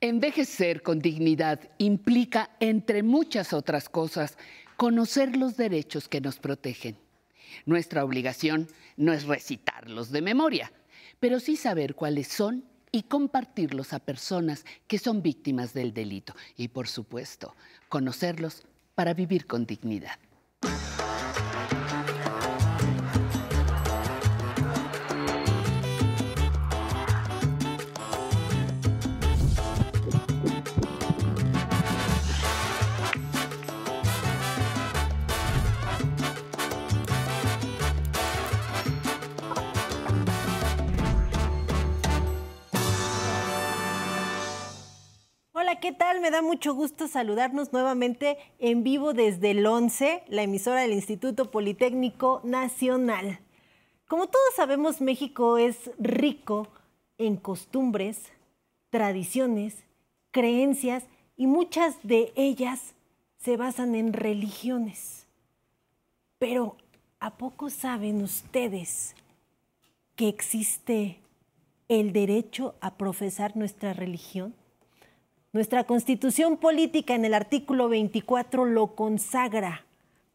Envejecer con dignidad implica, entre muchas otras cosas, conocer los derechos que nos protegen. Nuestra obligación no es recitarlos de memoria, pero sí saber cuáles son y compartirlos a personas que son víctimas del delito. Y por supuesto, conocerlos para vivir con dignidad. ¿Qué tal? Me da mucho gusto saludarnos nuevamente en vivo desde el 11, la emisora del Instituto Politécnico Nacional. Como todos sabemos, México es rico en costumbres, tradiciones, creencias y muchas de ellas se basan en religiones. Pero, ¿a poco saben ustedes que existe el derecho a profesar nuestra religión? Nuestra constitución política en el artículo 24 lo consagra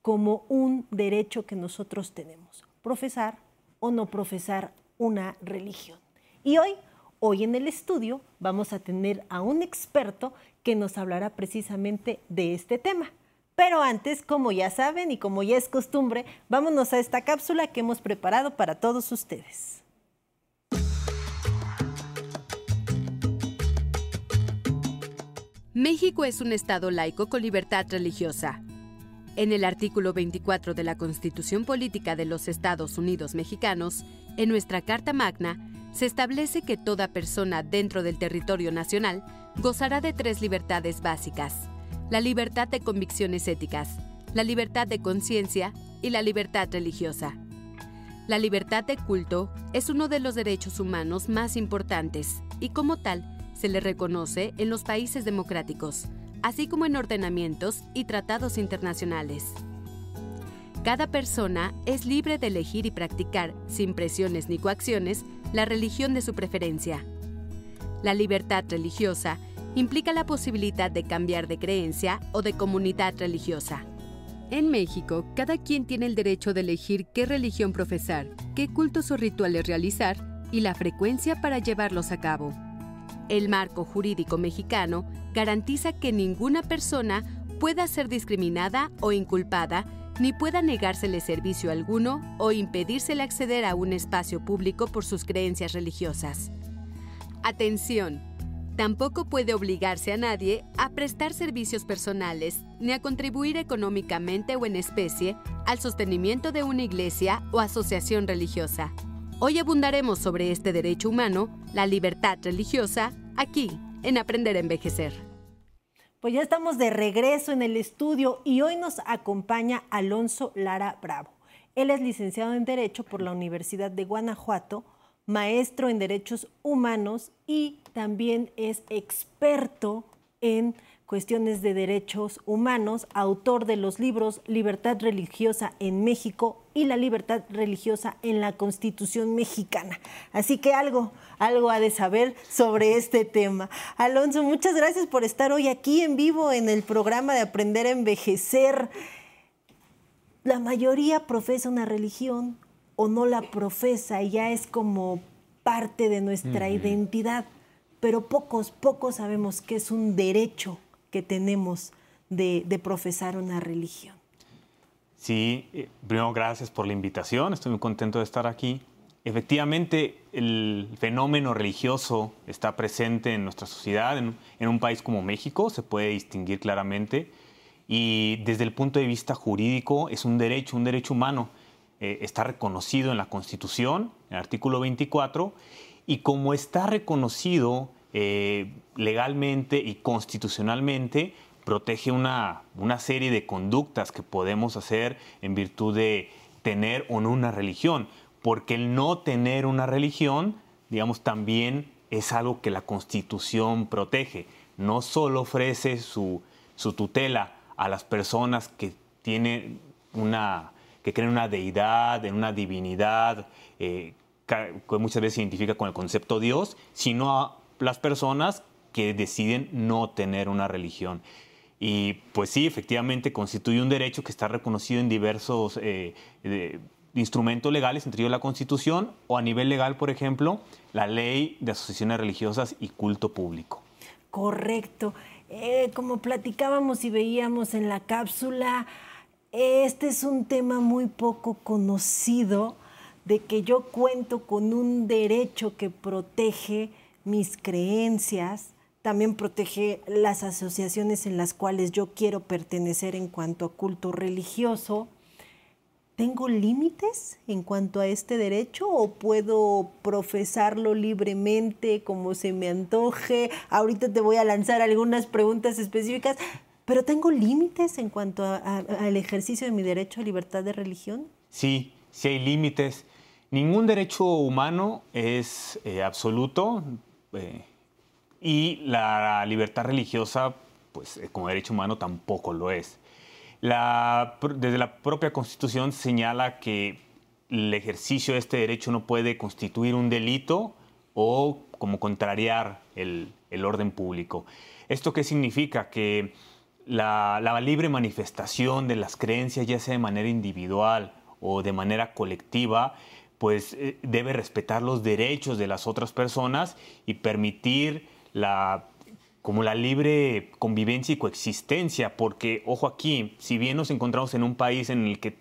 como un derecho que nosotros tenemos, profesar o no profesar una religión. Y hoy, hoy en el estudio, vamos a tener a un experto que nos hablará precisamente de este tema. Pero antes, como ya saben y como ya es costumbre, vámonos a esta cápsula que hemos preparado para todos ustedes. México es un Estado laico con libertad religiosa. En el artículo 24 de la Constitución Política de los Estados Unidos Mexicanos, en nuestra Carta Magna, se establece que toda persona dentro del territorio nacional gozará de tres libertades básicas. La libertad de convicciones éticas, la libertad de conciencia y la libertad religiosa. La libertad de culto es uno de los derechos humanos más importantes y como tal se le reconoce en los países democráticos, así como en ordenamientos y tratados internacionales. Cada persona es libre de elegir y practicar, sin presiones ni coacciones, la religión de su preferencia. La libertad religiosa implica la posibilidad de cambiar de creencia o de comunidad religiosa. En México, cada quien tiene el derecho de elegir qué religión profesar, qué cultos o rituales realizar y la frecuencia para llevarlos a cabo. El marco jurídico mexicano garantiza que ninguna persona pueda ser discriminada o inculpada, ni pueda negársele servicio alguno o impedírsele acceder a un espacio público por sus creencias religiosas. Atención, tampoco puede obligarse a nadie a prestar servicios personales ni a contribuir económicamente o en especie al sostenimiento de una iglesia o asociación religiosa. Hoy abundaremos sobre este derecho humano, la libertad religiosa, aquí, en Aprender a Envejecer. Pues ya estamos de regreso en el estudio y hoy nos acompaña Alonso Lara Bravo. Él es licenciado en Derecho por la Universidad de Guanajuato, maestro en Derechos Humanos y también es experto en cuestiones de derechos humanos, autor de los libros Libertad Religiosa en México y La Libertad Religiosa en la Constitución Mexicana. Así que algo, algo ha de saber sobre este tema. Alonso, muchas gracias por estar hoy aquí en vivo en el programa de Aprender a Envejecer. La mayoría profesa una religión o no la profesa y ya es como parte de nuestra identidad, pero pocos, pocos sabemos que es un derecho que tenemos de, profesar una religión. Sí, eh, primero gracias por la invitación, estoy muy contento de estar aquí. Efectivamente, el fenómeno religioso está presente en nuestra sociedad, en, un país como México, se puede distinguir claramente, y desde el punto de vista jurídico es un derecho, un derecho humano. Eh, está reconocido en la Constitución, en el artículo 24, y como está reconocido eh, legalmente y constitucionalmente protege una, una serie de conductas que podemos hacer en virtud de tener o no una religión, porque el no tener una religión, digamos, también es algo que la Constitución protege. No solo ofrece su, su tutela a las personas que tienen una que creen una deidad, en una divinidad, eh, muchas veces se identifica con el concepto Dios, sino a las personas que deciden no tener una religión. Y pues sí, efectivamente constituye un derecho que está reconocido en diversos eh, instrumentos legales, entre ellos la Constitución, o a nivel legal, por ejemplo, la Ley de Asociaciones Religiosas y Culto Público. Correcto. Eh, como platicábamos y veíamos en la cápsula, este es un tema muy poco conocido de que yo cuento con un derecho que protege mis creencias, también protege las asociaciones en las cuales yo quiero pertenecer en cuanto a culto religioso ¿Tengo límites en cuanto a este derecho o puedo profesarlo libremente como se me antoje? Ahorita te voy a lanzar algunas preguntas específicas, pero ¿tengo límites en cuanto al ejercicio de mi derecho a libertad de religión? Sí, sí hay límites. Ningún derecho humano es eh, absoluto eh, y la libertad religiosa, pues eh, como derecho humano tampoco lo es desde la propia Constitución señala que el ejercicio de este derecho no puede constituir un delito o como contrariar el, orden público. ¿Esto qué significa? Que la, libre manifestación de las creencias, ya sea de manera individual o de manera colectiva, pues eh, debe respetar los derechos de las otras personas y permitir la como la libre convivencia y coexistencia, porque, ojo aquí, si bien nos encontramos en un país en el que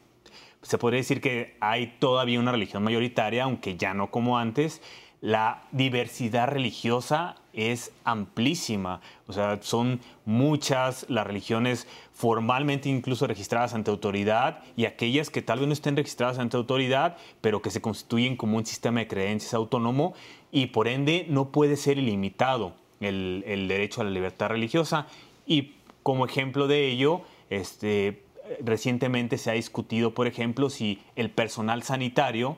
se podría decir que hay todavía una religión mayoritaria, aunque ya no como antes, la diversidad religiosa es amplísima. O sea, son muchas las religiones formalmente incluso registradas ante autoridad y aquellas que tal vez no estén registradas ante autoridad, pero que se constituyen como un sistema de creencias autónomo y por ende no puede ser ilimitado el, derecho a la libertad religiosa. Y como ejemplo de ello, este, recientemente se ha discutido, por ejemplo, si el personal sanitario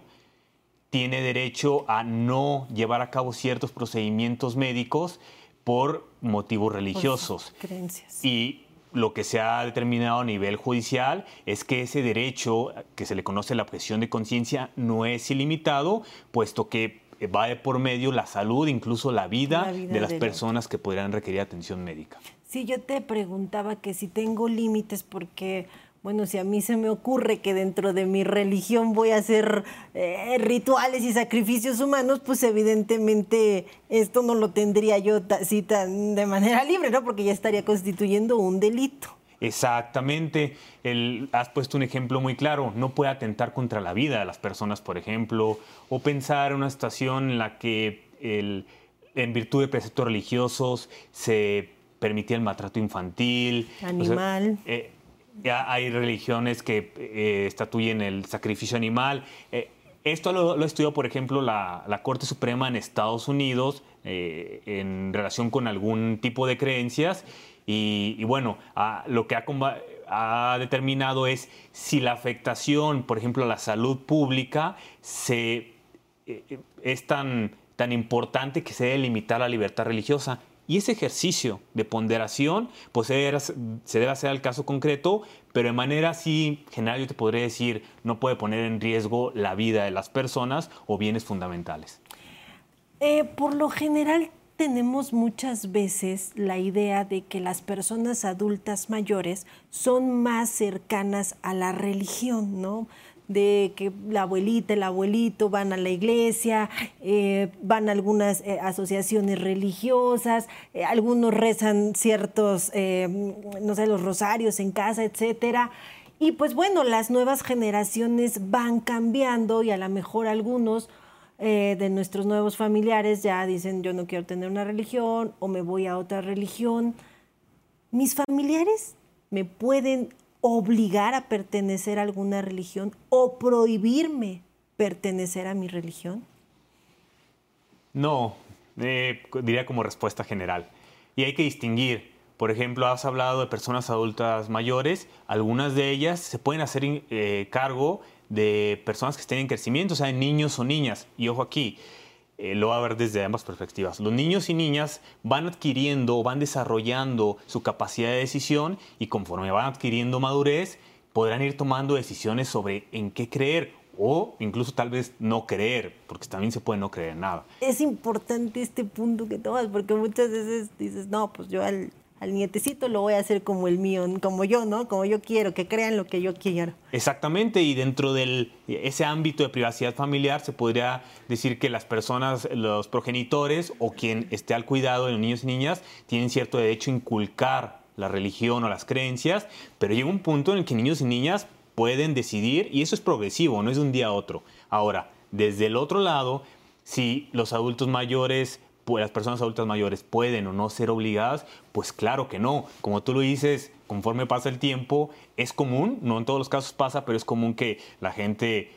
tiene derecho a no llevar a cabo ciertos procedimientos médicos por motivos religiosos. Y lo que se ha determinado a nivel judicial es que ese derecho, que se le conoce la objeción de conciencia, no es ilimitado, puesto que va de por medio la salud, incluso la vida, de las personas que podrían requerir atención médica. Sí, yo te preguntaba que si tengo límites porque, bueno, si a mí se me ocurre que dentro de mi religión voy a hacer eh, rituales y sacrificios humanos, pues evidentemente esto no lo tendría yo así tan de manera libre, ¿no? Porque ya estaría constituyendo un delito. Exactamente. has puesto un ejemplo muy claro. No puede atentar contra la vida de las personas, por ejemplo, o pensar en una situación en la que en virtud de preceptos religiosos se permitía el maltrato infantil. Animal. Eh, ya hay religiones que eh, estatuyen el sacrificio animal. Eh, esto lo, ha estudiado, por ejemplo, la, Corte Suprema en Estados Unidos en relación con algún tipo de creencias y, bueno, lo que ha, determinado es si la afectación, por ejemplo, a la salud pública se, eh, es tan, tan importante que se debe limitar la libertad religiosa. Y ese ejercicio de ponderación, pues se debe, hacer al caso concreto, pero de manera así general yo te podría decir, no puede poner en riesgo la vida de las personas o bienes fundamentales. Eh, por lo general, tenemos muchas veces la idea de que las personas adultas mayores son más cercanas a la religión, ¿no? De que la abuelita, el abuelito van a la iglesia, eh, van a algunas eh, asociaciones religiosas, eh, algunos rezan ciertos, no sé, los rosarios en casa, etcétera. Y pues bueno, las nuevas generaciones van cambiando y a lo mejor algunos de nuestros nuevos familiares ya dicen yo no quiero tener una religión o me voy a otra religión. ¿Mis familiares me pueden obligar a pertenecer a alguna religión o prohibirme pertenecer a mi religión? No, eh, diría como respuesta general. Y hay que distinguir. Por ejemplo, has hablado de personas adultas mayores. Algunas de ellas se pueden hacer eh, cargo de personas que estén en crecimiento, o sea, niños o niñas. Y ojo aquí, eh, lo va a ver desde ambas perspectivas. Los niños y niñas van adquiriendo, van desarrollando su capacidad de decisión y conforme van adquiriendo madurez, podrán ir tomando decisiones sobre en qué creer o incluso tal vez no creer, porque también se puede no creer nada. Es importante este punto que tomas, porque muchas veces dices, no, pues yo al, al nietecito lo voy a hacer como el mío, como yo, ¿no? Como yo quiero, que crean lo que yo quiero. Exactamente, y dentro de ese ámbito de privacidad familiar se podría decir que las personas, los progenitores o quien esté al cuidado de los niños y niñas tienen cierto derecho a inculcar la religión o las creencias, pero llega un punto en el que niños y niñas pueden decidir y eso es progresivo, no es de un día a otro. Ahora, desde el otro lado, si los adultos mayores las personas adultas mayores pueden o no ser obligadas, pues claro que no. Como tú lo dices, conforme pasa el tiempo, es común, no en todos los casos pasa, pero es común que la gente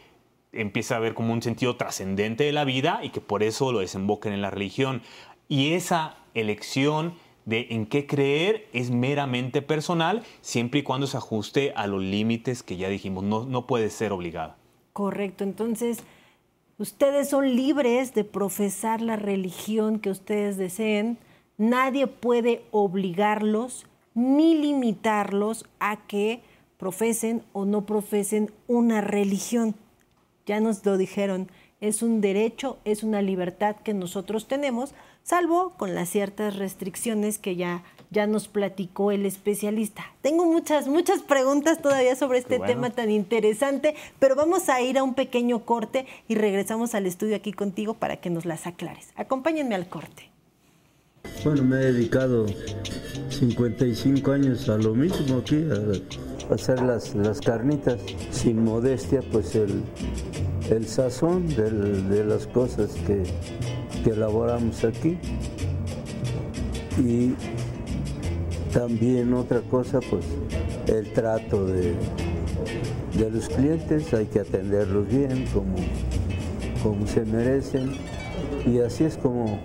empiece a ver como un sentido trascendente de la vida y que por eso lo desemboquen en la religión. Y esa elección de en qué creer es meramente personal, siempre y cuando se ajuste a los límites que ya dijimos, no, no puede ser obligada. Correcto, entonces ustedes son libres de profesar la religión que ustedes deseen, nadie puede obligarlos ni limitarlos a que profesen o no profesen una religión. Ya nos lo dijeron, es un derecho, es una libertad que nosotros tenemos salvo con las ciertas restricciones que ya, ya nos platicó el especialista. Tengo muchas, muchas preguntas todavía sobre este tema tan interesante, pero vamos a ir a un pequeño corte y regresamos al estudio aquí contigo para que nos las aclares. Acompáñenme al corte. Bueno, me he dedicado 55 años a lo mismo aquí, a hacer las, las carnitas. Sin modestia, pues el, el sazón de las cosas que, que elaboramos aquí. Y también otra cosa, pues el trato de, de los clientes, hay que atenderlos bien, como, como se merecen. Y así es como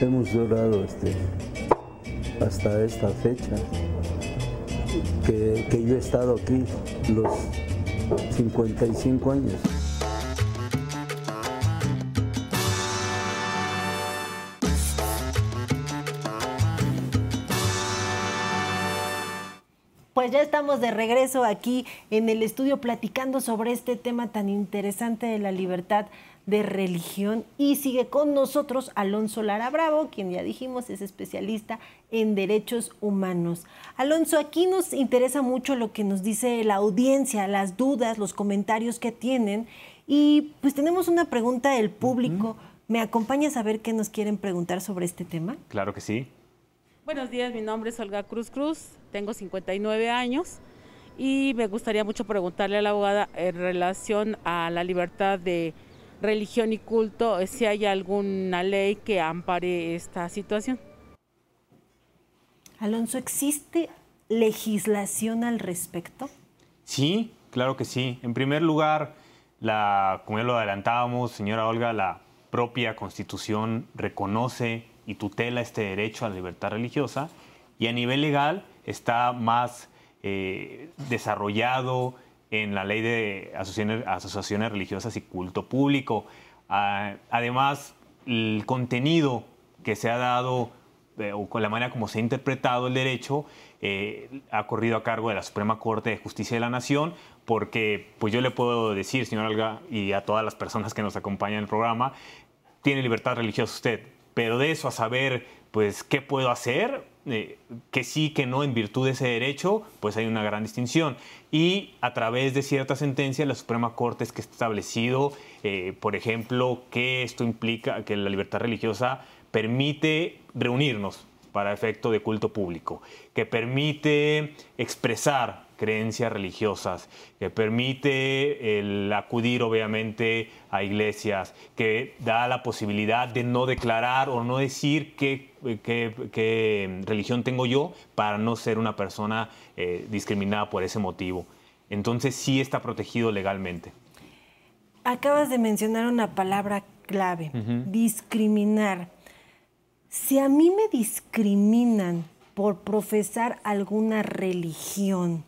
hemos durado este, hasta esta fecha, que, que yo he estado aquí los 55 años. Pues ya estamos de regreso aquí en el estudio platicando sobre este tema tan interesante de la libertad de religión y sigue con nosotros Alonso Lara Bravo, quien ya dijimos es especialista en derechos humanos. Alonso, aquí nos interesa mucho lo que nos dice la audiencia, las dudas, los comentarios que tienen y pues tenemos una pregunta del público. ¿Me acompañas a ver qué nos quieren preguntar sobre este tema? Claro que sí. Buenos días, mi nombre es Olga Cruz Cruz, tengo 59 años y me gustaría mucho preguntarle a la abogada en relación a la libertad de religión y culto, si hay alguna ley que ampare esta situación. Alonso, ¿existe legislación al respecto? Sí, claro que sí. En primer lugar, la, como ya lo adelantábamos, señora Olga, la propia Constitución reconoce y tutela este derecho a la libertad religiosa y a nivel legal está más eh, desarrollado en la ley de asociaciones, religiosas y culto público. Ah, además, el contenido que se ha dado eh, o con la manera como se ha interpretado el derecho eh, ha corrido a cargo de la Suprema Corte de Justicia de la Nación, porque pues yo le puedo decir, señor Alga, y a todas las personas que nos acompañan en el programa, tiene libertad religiosa usted, pero de eso a saber, pues, qué puedo hacer, eh, que sí, que no, en virtud de ese derecho, pues hay una gran distinción. Y a través de ciertas sentencias, la Suprema Corte es que ha establecido, eh, por ejemplo, que esto implica que la libertad religiosa permite reunirnos para efecto de culto público, que permite expresar creencias religiosas, que permite el acudir obviamente a iglesias, que da la posibilidad de no declarar o no decir qué, religión tengo yo para no ser una persona eh, discriminada por ese motivo. Entonces sí está protegido legalmente. Acabas de mencionar una palabra clave, discriminar. Si a mí me discriminan por profesar alguna religión,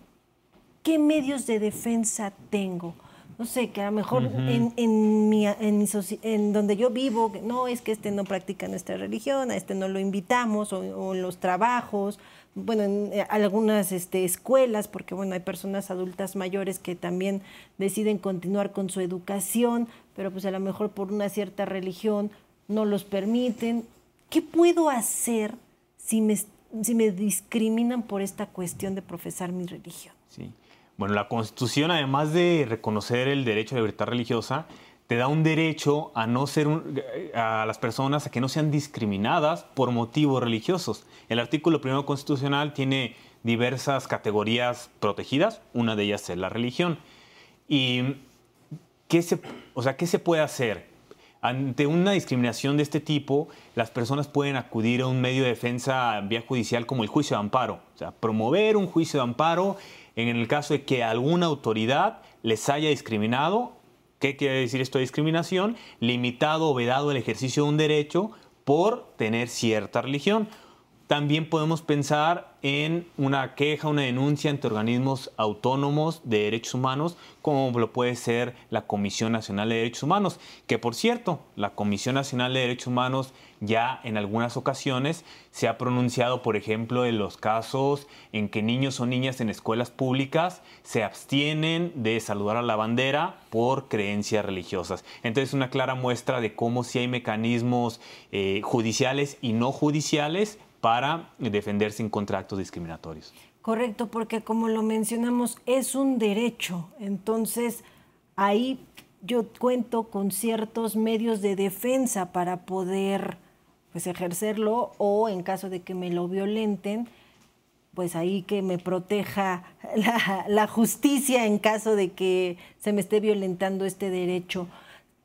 ¿Qué medios de defensa tengo? no sé, que a lo mejor en, en, mi, en, en, donde yo vivo, no es que este no practica nuestra religión, a este no lo invitamos, o, en los trabajos, bueno, en eh, algunas este, escuelas, porque bueno, hay personas adultas mayores que también deciden continuar con su educación, pero pues a lo mejor por una cierta religión no los permiten. ¿Qué puedo hacer si me, si me discriminan por esta cuestión de profesar mi religión? Sí. Bueno, la Constitución, además de reconocer el derecho a la libertad religiosa, te da un derecho a no ser a las personas a que no sean discriminadas por motivos religiosos. El artículo primero constitucional tiene diversas categorías protegidas, una de ellas es la religión. ¿Y qué se, o sea, qué se puede hacer? Ante una discriminación de este tipo, las personas pueden acudir a un medio de defensa vía judicial como el juicio de amparo. O sea, promover un juicio de amparo en el caso de que alguna autoridad les haya discriminado, ¿qué quiere decir esto de discriminación? Limitado o vedado el ejercicio de un derecho por tener cierta religión. También podemos pensar en una queja, una denuncia ante organismos autónomos de derechos humanos, como lo puede ser la Comisión Nacional de Derechos Humanos, que por cierto, la Comisión Nacional de Derechos Humanos ya en algunas ocasiones se ha pronunciado, por ejemplo, en los casos en que niños o niñas en escuelas públicas se abstienen de saludar a la bandera por creencias religiosas. Entonces, una clara muestra de cómo si hay mecanismos eh, judiciales y no judiciales para defenderse en contratos discriminatorios. Correcto, porque como lo mencionamos, es un derecho. Entonces, ahí yo cuento con ciertos medios de defensa para poder pues ejercerlo o en caso de que me lo violenten, pues ahí que me proteja la justicia en caso de que se me esté violentando este derecho.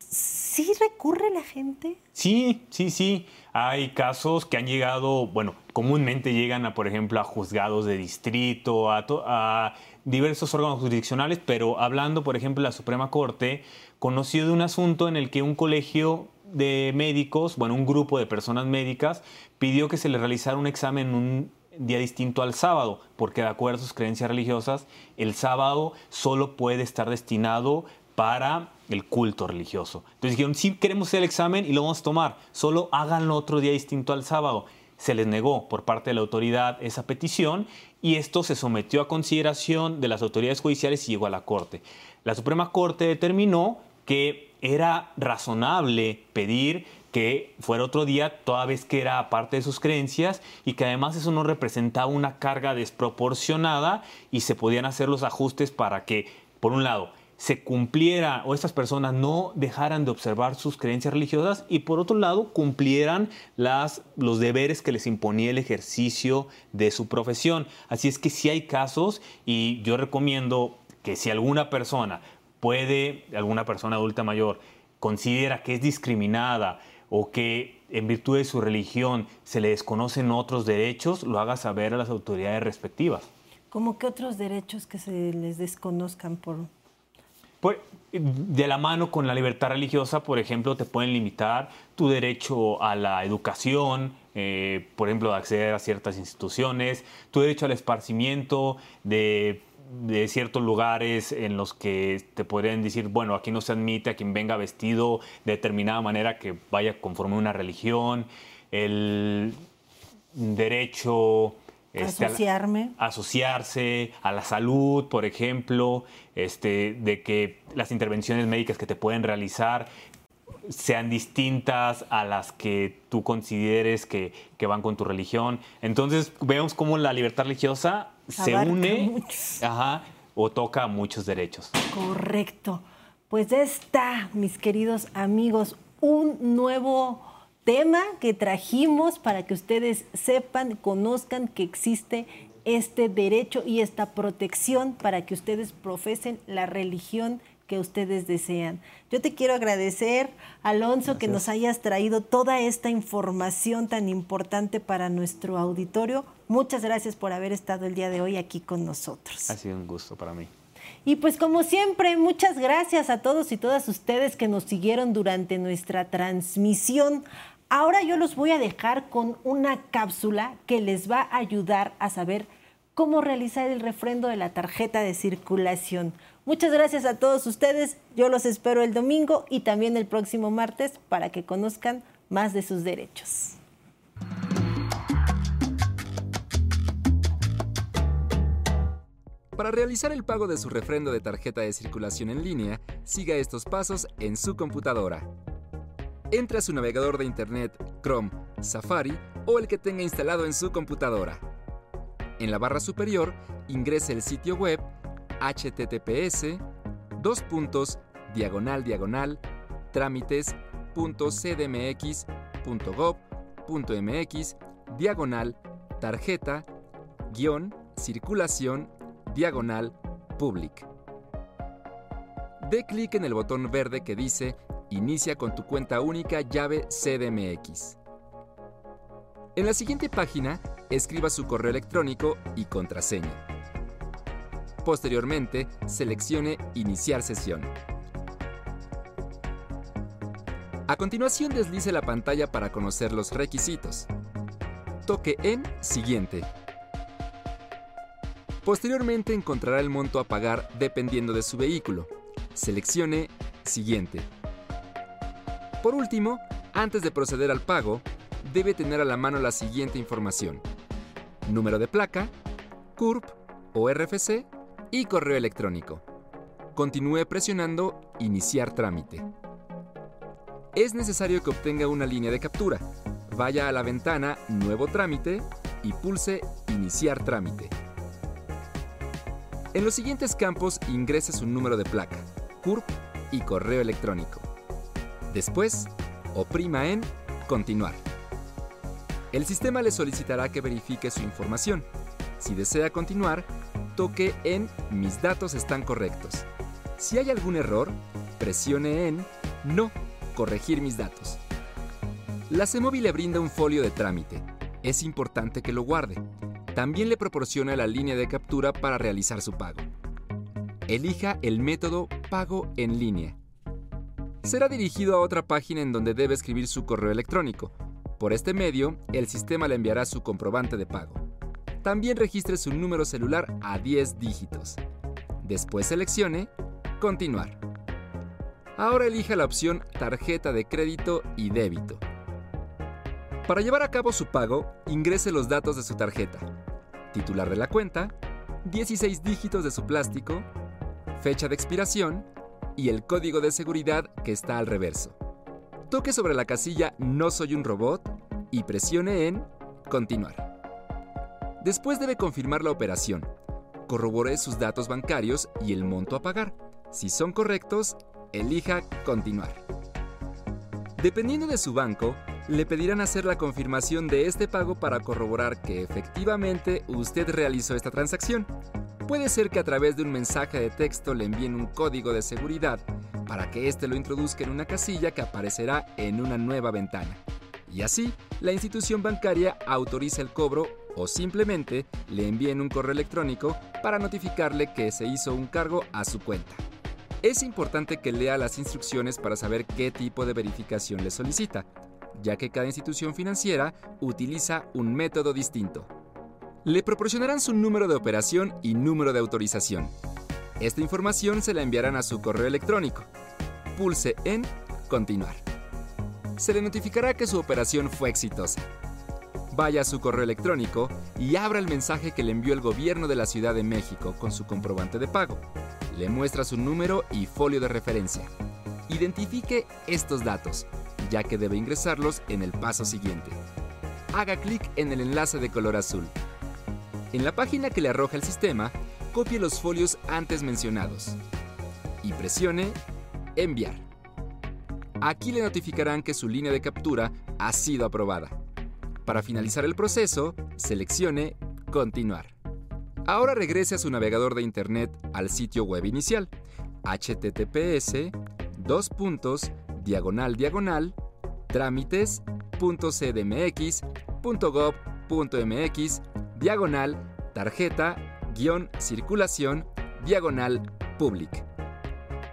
¿Sí recurre la gente? Sí, sí, sí. Hay casos que han llegado, bueno, comúnmente llegan a, por ejemplo, a juzgados de distrito, a, a diversos órganos jurisdiccionales, pero hablando, por ejemplo, de la Suprema Corte, conoció de un asunto en el que un colegio de médicos, bueno, un grupo de personas médicas, pidió que se le realizara un examen un día distinto al sábado, porque de acuerdo a sus creencias religiosas, el sábado solo puede estar destinado para el culto religioso. Entonces dijeron, sí queremos hacer el examen y lo vamos a tomar, solo háganlo otro día distinto al sábado. Se les negó por parte de la autoridad esa petición y esto se sometió a consideración de las autoridades judiciales y llegó a la Corte. La Suprema Corte determinó que era razonable pedir que fuera otro día, toda vez que era parte de sus creencias y que además eso no representaba una carga desproporcionada y se podían hacer los ajustes para que, por un lado, se cumpliera o estas personas no dejaran de observar sus creencias religiosas y por otro lado cumplieran las, los deberes que les imponía el ejercicio de su profesión. Así es que si hay casos y yo recomiendo que si alguna persona puede, alguna persona adulta mayor, considera que es discriminada o que en virtud de su religión se le desconocen otros derechos, lo haga saber a las autoridades respectivas. ¿Cómo que otros derechos que se les desconozcan por...? Pues, de la mano con la libertad religiosa, por ejemplo, te pueden limitar tu derecho a la educación, eh, por ejemplo, de acceder a ciertas instituciones, tu derecho al esparcimiento, de de ciertos lugares en los que te podrían decir, bueno, aquí no se admite a quien venga vestido de determinada manera que vaya conforme a una religión, el derecho este, Asociarme. A, asociarse a la salud, por ejemplo, este, de que las intervenciones médicas que te pueden realizar sean distintas a las que tú consideres que, que van con tu religión. Entonces vemos cómo la libertad religiosa se une o toca muchos derechos. Correcto. Pues ya está, mis queridos amigos, un nuevo tema que trajimos para que ustedes sepan, conozcan que existe este derecho y esta protección para que ustedes profesen la religión que ustedes desean. Yo te quiero agradecer, Alonso, que nos hayas traído toda esta información tan importante para nuestro auditorio. Muchas gracias por haber estado el día de hoy aquí con nosotros. Ha sido un gusto para mí. Y pues como siempre, muchas gracias a todos y todas ustedes que nos siguieron durante nuestra transmisión. Ahora yo los voy a dejar con una cápsula que les va a ayudar a saber cómo realizar el refrendo de la tarjeta de circulación. Muchas gracias a todos ustedes. Yo los espero el domingo y también el próximo martes para que conozcan más de sus derechos. Para realizar el pago de su refrendo de tarjeta de circulación en línea, siga estos pasos en su computadora. Entre a su navegador de Internet, Chrome, Safari o el que tenga instalado en su computadora. En la barra superior, ingrese el sitio web https dos puntos diagonal diagonal trámites.cdmx.gov.mx diagonal tarjeta guion circulación diagonal public. Dé clic en el botón verde que dice Inicia con tu cuenta única llave CDMX. En la siguiente página, escriba su correo electrónico y contraseña. Posteriormente, seleccione Iniciar sesión. A continuación, deslice la pantalla para conocer los requisitos. Toque en Siguiente. Posteriormente encontrará el monto a pagar dependiendo de su vehículo. Seleccione Siguiente. Por último, antes de proceder al pago, debe tener a la mano la siguiente información. Número de placa, CURP o RFC y correo electrónico. Continúe presionando Iniciar trámite. Es necesario que obtenga una línea de captura. Vaya a la ventana Nuevo trámite y pulse Iniciar trámite. En los siguientes campos ingrese su número de placa, CURP y correo electrónico. Después, oprima en Continuar. El sistema le solicitará que verifique su información. Si desea continuar, toque en Mis datos están correctos. Si hay algún error, presione en No, corregir mis datos. La CEMOVI le brinda un folio de trámite. Es importante que lo guarde. También le proporciona la línea de captura para realizar su pago. Elija el método Pago en línea será dirigido a otra página en donde debe escribir su correo electrónico. Por este medio, el sistema le enviará su comprobante de pago. También registre su número celular a 10 dígitos. Después seleccione Continuar. Ahora elija la opción Tarjeta de crédito y débito. Para llevar a cabo su pago, ingrese los datos de su tarjeta. Titular de la cuenta, 16 dígitos de su plástico, fecha de expiración y el código de seguridad que está al reverso. Toque sobre la casilla No soy un robot y presione en Continuar. Después debe confirmar la operación. Corrobore sus datos bancarios y el monto a pagar. Si son correctos, elija Continuar. Dependiendo de su banco, le pedirán hacer la confirmación de este pago para corroborar que efectivamente usted realizó esta transacción. Puede ser que a través de un mensaje de texto le envíen un código de seguridad para que éste lo introduzca en una casilla que aparecerá en una nueva ventana. Y así, la institución bancaria autoriza el cobro o simplemente le envíen un correo electrónico para notificarle que se hizo un cargo a su cuenta. Es importante que lea las instrucciones para saber qué tipo de verificación le solicita, ya que cada institución financiera utiliza un método distinto le proporcionarán su número de operación y número de autorización. Esta información se la enviarán a su correo electrónico. Pulse en Continuar. Se le notificará que su operación fue exitosa. Vaya a su correo electrónico y abra el mensaje que le envió el gobierno de la Ciudad de México con su comprobante de pago. Le muestra su número y folio de referencia. Identifique estos datos, ya que debe ingresarlos en el paso siguiente. Haga clic en el enlace de color azul en la página que le arroja el sistema, copie los folios antes mencionados y presione Enviar. Aquí le notificarán que su línea de captura ha sido aprobada. Para finalizar el proceso, seleccione Continuar. Ahora regrese a su navegador de Internet al sitio web inicial https dos puntos diagonal diagonal trámites.cdmx.gov.mx diagonal, tarjeta, guion, circulación, diagonal, public.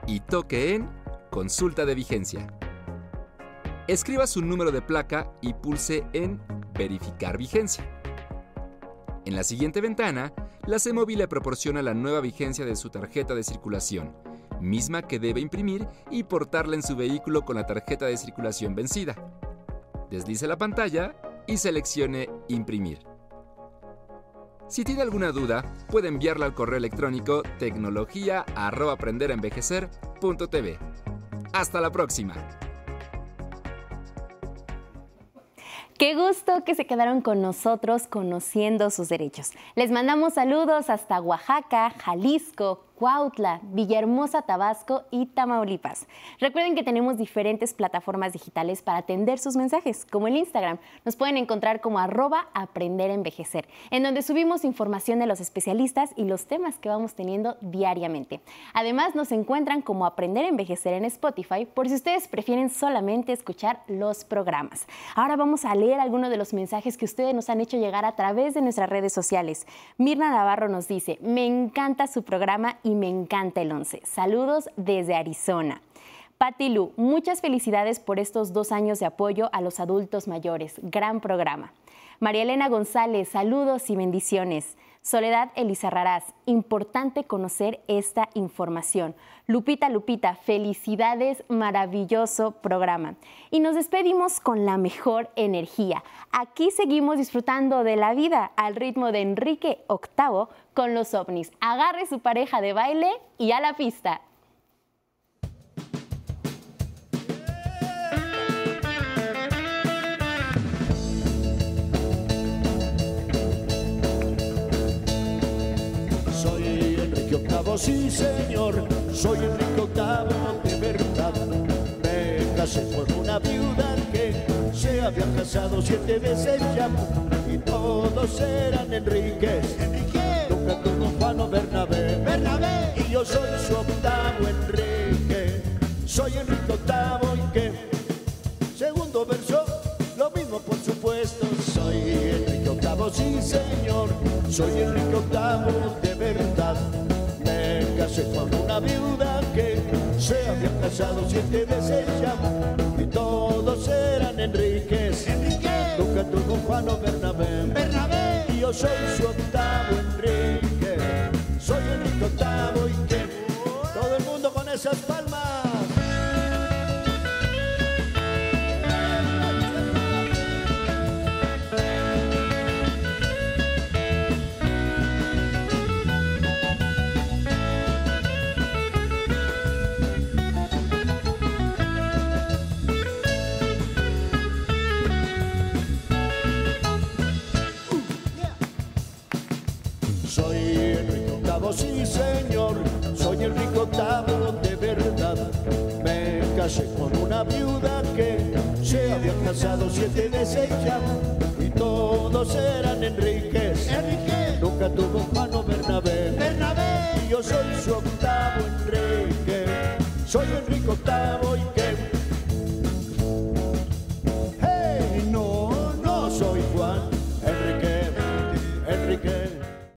Y toque en Consulta de vigencia. Escriba su número de placa y pulse en Verificar vigencia. En la siguiente ventana, la CEMOVI le proporciona la nueva vigencia de su tarjeta de circulación, misma que debe imprimir y portarla en su vehículo con la tarjeta de circulación vencida. Deslice la pantalla y seleccione Imprimir. Si tiene alguna duda, puede enviarla al correo electrónico tecnología@aprenderenvejecer.tv. Hasta la próxima. Qué gusto que se quedaron con nosotros conociendo sus derechos. Les mandamos saludos hasta Oaxaca, Jalisco, Cuautla, Villahermosa, Tabasco y Tamaulipas. Recuerden que tenemos diferentes plataformas digitales para atender sus mensajes, como el Instagram. Nos pueden encontrar como arroba aprender a envejecer, en donde subimos información de los especialistas y los temas que vamos teniendo diariamente. Además, nos encuentran como aprender a envejecer en Spotify, por si ustedes prefieren solamente escuchar los programas. Ahora vamos a leer algunos de los mensajes que ustedes nos han hecho llegar a través de nuestras redes sociales. Mirna Navarro nos dice, me encanta su programa y me encanta el 11. Saludos desde Arizona. Patti Lu, muchas felicidades por estos dos años de apoyo a los adultos mayores. Gran programa. María Elena González, saludos y bendiciones. Soledad Elizarrarás, importante conocer esta información. Lupita, Lupita, felicidades, maravilloso programa. Y nos despedimos con la mejor energía. Aquí seguimos disfrutando de la vida al ritmo de Enrique VIII con los ovnis. Agarre su pareja de baile y a la pista. VIII, sí señor, soy Enrique VIII de verdad. Me casé con una viuda que se había casado siete veces ya y todos eran Enriques. Enrique, nunca tuvo Bernabé. Bernabé, y yo soy su octavo Enrique. Soy Enrique VIII y que segundo verso, lo mismo por supuesto. Soy Enrique VIII, sí señor, soy Enrique VIII de verdad. Casé con una viuda que se había casado siete veces ya y todos eran Enriques. Enrique, nunca tuvo Juan o Bernabé. Bernabé, y yo soy su octavo Enrique. Soy Enrique VIII y que todo el mundo con esas palmas. Una viuda que se había casado siete veces ya y todos eran Enriques. Enrique, nunca tuvo Juan o Bernabé. Bernabé, y yo soy su